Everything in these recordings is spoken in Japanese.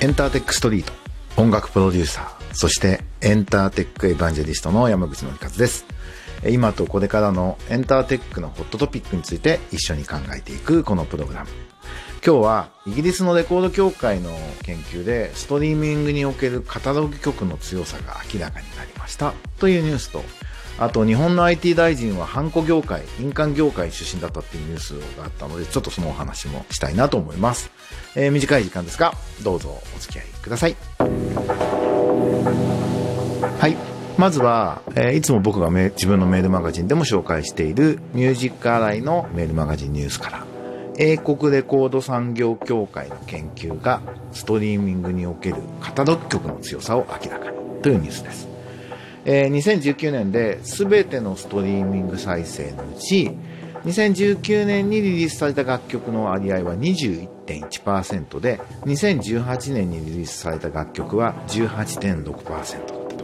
エンターテックストリート。音楽プロデューサー。そしてエンターテックエヴァンジェリストの山口のりかずです。今とこれからのエンターテックのホットトピックについて一緒に考えていくこのプログラム。今日はイギリスのレコード協会の研究でストリーミングにおけるカタログ曲の強さが明らかになりました。というニュースとあと日本の IT 大臣はハンコ業界、印鑑業界出身だったっていうニュースがあったので、ちょっとそのお話もしたいなと思います。えー、短い時間ですが、どうぞお付き合いください。はい。まずは、えー、いつも僕が自分のメールマガジンでも紹介しているミュージックアライのメールマガジンニュースから、英国レコード産業協会の研究がストリーミングにおけるカタログ曲の強さを明らかにというニュースです。えー、2019年で全てのストリーミング再生のうち2019年にリリースされた楽曲の割合は21.1%で2018年にリリースされた楽曲は18.6%だったと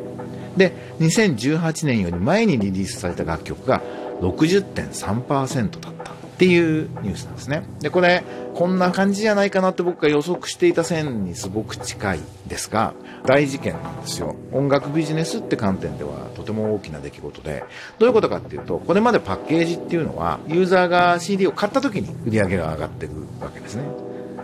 で2018年より前にリリースされた楽曲が60.3%だった。っていうニュースなんですね。でこれこんな感じじゃないかなって僕が予測していた線にすごく近いですが大事件なんですよ。音楽ビジネスって観点ではとても大きな出来事で。どういうことかっていうとこれまでパッケージっていうのはユーザーが CD を買った時に売り上げが上がっていくわけですね。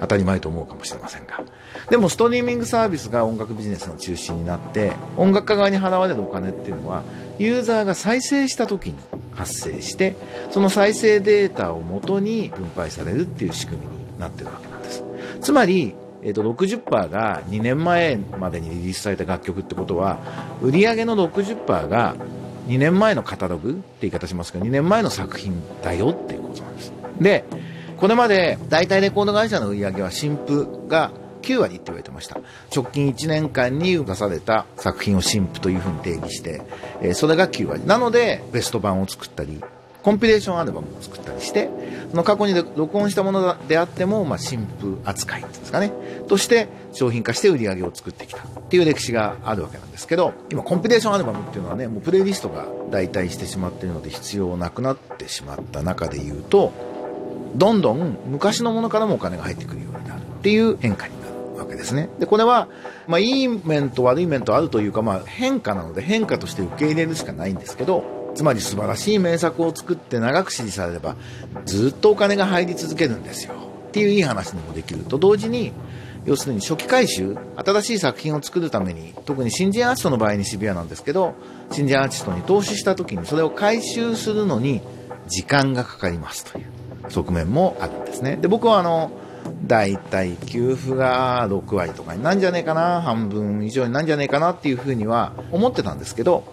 当たり前と思うかもしれませんが。でもストリーミングサービスが音楽ビジネスの中心になって音楽家側に払われるお金っていうのはユーザーが再生した時に発生してその再生データをもとに分配されるっていう仕組みになってるわけなんです。つまり、えー、と60%が2年前までにリリースされた楽曲ってことは売上の60%が2年前のカタログって言い方しますけど2年前の作品だよっていうことなんですでこれまで大体レコード会社の売り上げは新譜が9割って言われてました。直近1年間に出された作品を新譜というふうに定義して、えー、それが9割。なのでベスト版を作ったりコンピレーションアルバムを作ったりして、その過去に録音したものであっても、まあ、新譜扱いっていうんですかね、として商品化して売り上げを作ってきたっていう歴史があるわけなんですけど、今コンピレーションアルバムっていうのはね、もうプレイリストが代替してしまっているので必要なくなってしまった中で言うと、どんどん昔のものからもお金が入ってくるようになるっていう変化になる。ですね。で、これは、まあ、いい面と悪い面とあるというか、まあ、変化なので変化として受け入れるしかないんですけど、つまり素晴らしい名作を作って長く支持されればずっとお金が入り続けるんですよっていういい話にもできると同時に要するに初期回収新しい作品を作るために特に新人アーティストの場合にシビアなんですけど新人アーティストに投資した時にそれを回収するのに時間がかかりますという側面もあるんですねで僕はあの大体給付が6割とかになんじゃねえかな半分以上になんじゃねえかなっていうふうには思ってたんですけど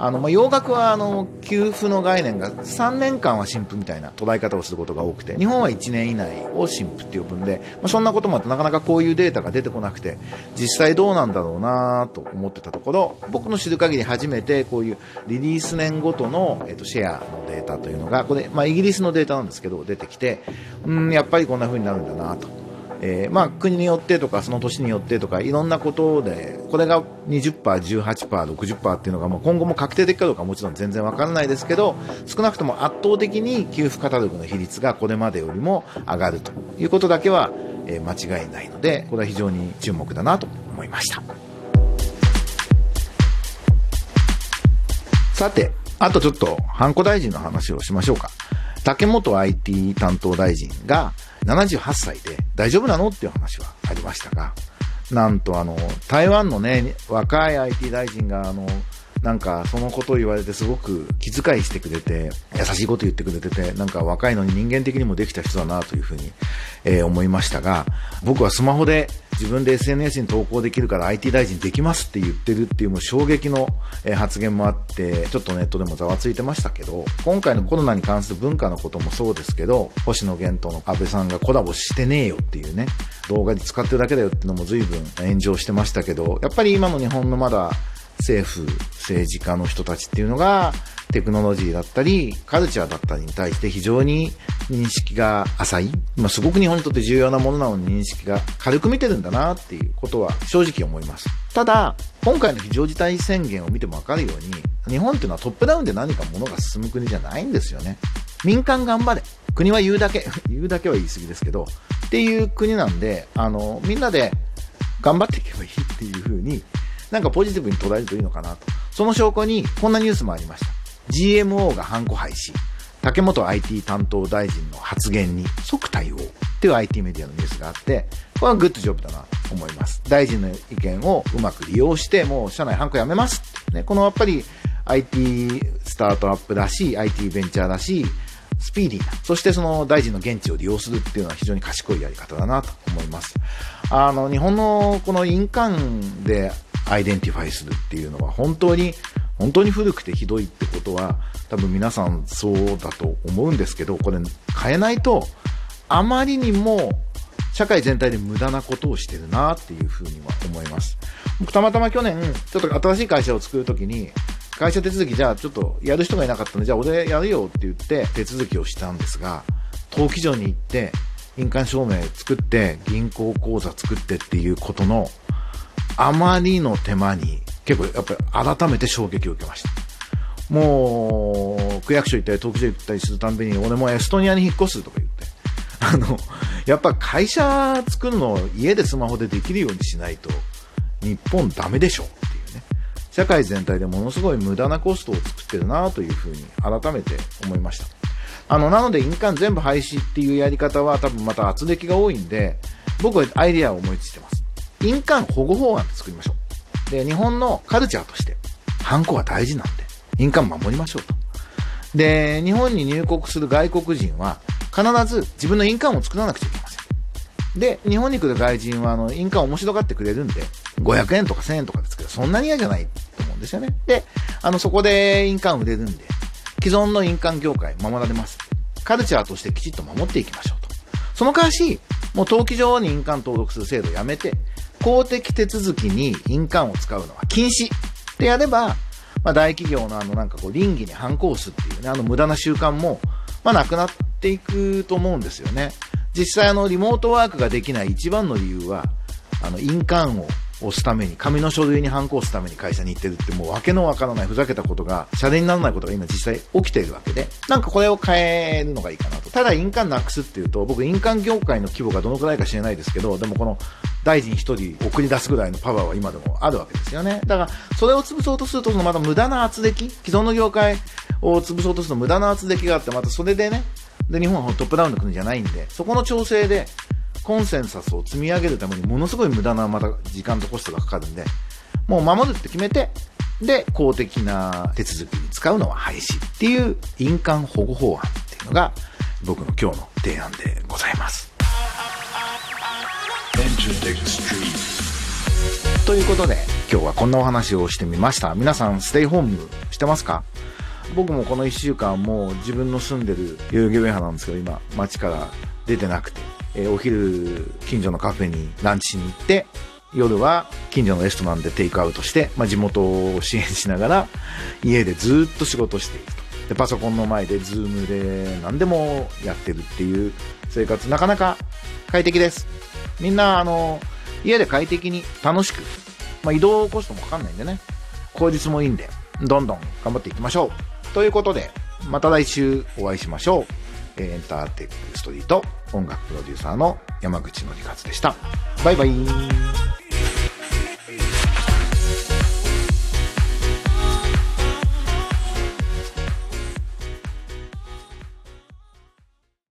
あの、まあ、洋楽はあの給付の概念が3年間は新婦みたいな捉え方をすることが多くて日本は1年以内を新婦って呼ぶんで、まあ、そんなこともあってなかなかこういうデータが出てこなくて実際どうなんだろうなと思ってたところ僕の知る限り初めてこういうリリース年ごとの、えっと、シェアのデータというのがこれ、まあ、イギリスのデータなんですけど出てきてうんやっぱりこんな風になるんだなと。えー、まあ、国によってとかその年によってとかいろんなことでこれが20%、18%、60%っていうのがもう今後も確定的かどうかもちろん全然わからないですけど少なくとも圧倒的に給付カタログの比率がこれまでよりも上がるということだけは、えー、間違いないのでこれは非常に注目だなと思いました。さてあとちょっとハンコ大臣の話をしましょうか。竹本 IT 担当大臣が78歳で大丈夫なのっていう話はありましたが、なんとあの、台湾のね、若い IT 大臣があの、なんかそのことを言われてすごく気遣いしてくれて、優しいこと言ってくれてて、なんか若いのに人間的にもできた人だなというふうに、えー、思いましたが、僕はスマホで自分で SNS に投稿できるから IT 大臣できますって言ってるっていうもう衝撃の、発言もあって、ちょっとネットでもざわついてましたけど、今回のコロナに関する文化のこともそうですけど、星野源との安倍さんがコラボしてねえよっていうね、動画に使ってるだけだよっていうのも随分炎上してましたけど、やっぱり今の日本のまだ政府、政治家の人たちっていうのが、テクノロジーだったり、カルチャーだったりに対して非常に認識が浅い、まあ、すごく日本にとって重要なものなのに認識が軽く見てるんだなっていうことは正直思います。ただ、今回の非常事態宣言を見てもわかるように、日本っていうのはトップダウンで何か物が進む国じゃないんですよね。民間頑張れ。国は言うだけ、言うだけは言い過ぎですけど、っていう国なんで、あの、みんなで頑張っていけばいいっていう風に、なんかポジティブに捉えるといいのかなと。その証拠に、こんなニュースもありました。GMO がハンコ廃止。竹本 IT 担当大臣の発言に即対応っていう IT メディアのニュースがあって、これはグッドジョブだなと思います。大臣の意見をうまく利用して、もう社内ハンコやめます。ね、このやっぱり IT スタートアップだし、IT ベンチャーだし、スピーディーな、そしてその大臣の言質を利用するっていうのは非常に賢いやり方だなと思います。あの、日本のこの印鑑で identify するっていうのは本当に本当に古くてひどいってことは多分皆さんそうだと思うんですけどこれ変えないとあまりにも社会全体で無駄なことをしてるなっていうふうには思います。僕たまたま去年ちょっと新しい会社を作るときに会社手続きじゃあちょっとやる人がいなかったのでじゃあ俺やるよって言って手続きをしたんですが登記所に行って印鑑証明作って銀行口座作ってっていうことのあまりの手間に結構やっぱり改めて衝撃を受けました。もう、区役所行ったり、東京行ったりするたんびに、俺もエストニアに引っ越すとか言って、あの、やっぱ会社作るのを家でスマホでできるようにしないと、日本ダメでしょっていうね。社会全体でものすごい無駄なコストを作ってるなというふうに改めて思いました。あの、なので印鑑全部廃止っていうやり方は多分また圧力が多いんで、僕はアイディアを思いついてます。印鑑保護法案作りましょう。で、日本のカルチャーとして、ハンコは大事なんで、印鑑守りましょうと。で、日本に入国する外国人は、必ず自分の印鑑を作らなくちゃいけません。で、日本に来る外人は、あの、印鑑面白がってくれるんで、500円とか1000円とかですけど、そんなに嫌じゃないと思うんですよね。で、あの、そこで印鑑売れるんで、既存の印鑑業界守られます。カルチャーとしてきちっと守っていきましょうと。その代わし、もう登記上に印鑑登録する制度をやめて、公的手続きに印鑑を使うのは禁止ってやれば、まあ、大企業のあのなんかこう倫理に反抗すっていうね、あの無駄な習慣も、まあ、なくなっていくと思うんですよね。実際あのリモートワークができない一番の理由は、あの印鑑を押すために、紙の書類に反抗すために会社に行ってるってもう訳のわからないふざけたことが、謝礼にならないことが今実際起きているわけで、なんかこれを変えるのがいいかなと。ただ印鑑なくすっていうと、僕印鑑業界の規模がどのくらいか知れないですけど、でもこの大臣一人送り出すぐらいのパワーは今でもあるわけですよね。だから、それを潰そうとすると、また無駄な圧力、既存の業界を潰そうとすると無駄な圧力があって、またそれでね、で、日本はトップダウンの国じゃないんで、そこの調整で、コンセンサスを積み上げるためにものすごい無駄なまた時間とコストがかかるんで、もう守るって決めて、で、公的な手続きに使うのは廃止っていう印鑑保護法案っていうのが僕の今日の提案でございます。ということで今日はこんなお話をしてみました。皆さんステイホームしてますか？僕もこの1週間もう自分の住んでる代々木上原なんですけど今街から出てなくてえー、お昼、近所のカフェにランチしに行って、夜は近所のレストランでテイクアウトして、まあ、地元を支援しながら、家でずっと仕事していると。で、パソコンの前で、ズームで何でもやってるっていう生活、なかなか快適です。みんな、あの、家で快適に楽しく、まあ、移動コストもかかんないんでね、効率もいいんで、どんどん頑張っていきましょう。ということで、また来週お会いしましょう。エンターテックストリート音楽プロデューサーの山口のりかつでした。バイバイ。